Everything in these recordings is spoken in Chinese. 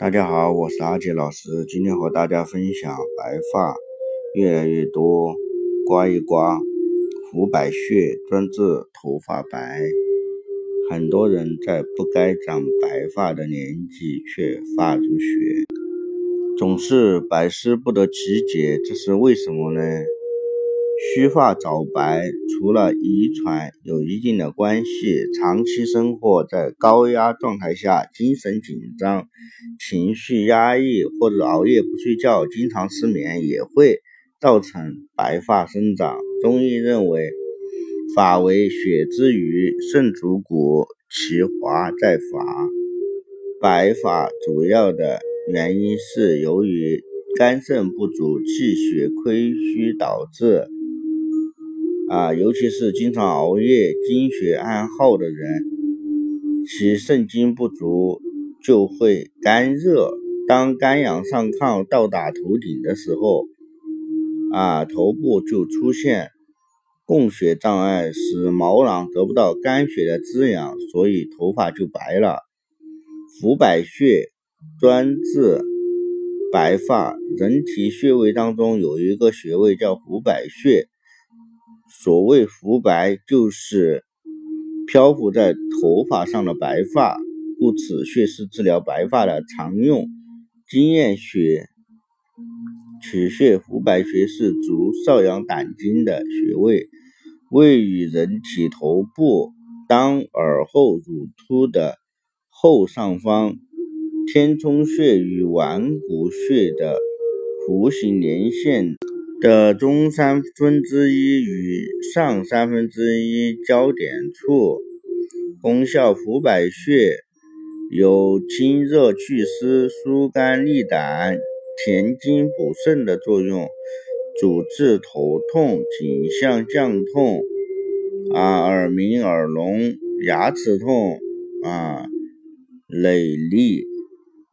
大家好，我是阿杰老师，今天和大家分享白发越来越多，刮一刮胡百穴专治头发白。很多人在不该长白发的年纪却发如雪，总是百思不得其解，这是为什么呢？须发早白，除了遗传有一定的关系，长期生活在高压状态下，精神紧张、情绪压抑，或者熬夜不睡觉、经常失眠，也会造成白发生长。中医认为，发为血之余，肾主骨，其华在发。白发主要的原因是由于肝肾不足、气血亏虚导致。啊，尤其是经常熬夜、精血暗耗的人，其肾精不足就会肝热。当肝阳上亢到达头顶的时候，啊，头部就出现供血障碍，使毛囊得不到肝血的滋养，所以头发就白了。浮百穴专治白发，人体穴位当中有一个穴位叫浮百穴。所谓浮白，就是漂浮在头发上的白发，故此穴是治疗白发的常用经验穴。取穴浮白穴是足少阳胆经的穴位，位于人体头部当耳后乳突的后上方。天冲穴与腕骨穴的弧形连线。的中三分之一与上三分之一交点处，功效：浮百穴有清热祛湿、疏肝利胆、填精补肾的作用，主治头痛、颈项降痛、啊耳鸣、耳聋、牙齿痛、啊累力、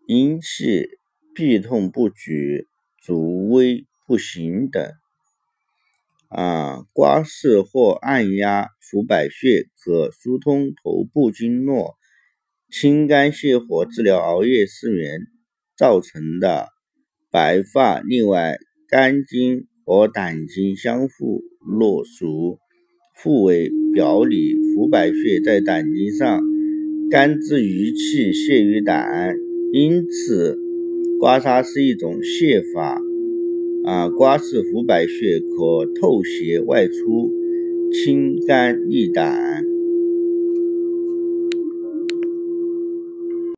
阴气、痹痛不举、足微。不行等，啊，刮拭或按压浮百穴，可疏通头部经络，清肝泻火，治疗熬夜失眠造成的白发。另外，肝经和胆经相互络属，互为表里。浮百穴在胆经上，肝之余气泄于胆，因此刮痧是一种泻法。啊，刮拭浮百穴可透邪外出，清肝利胆。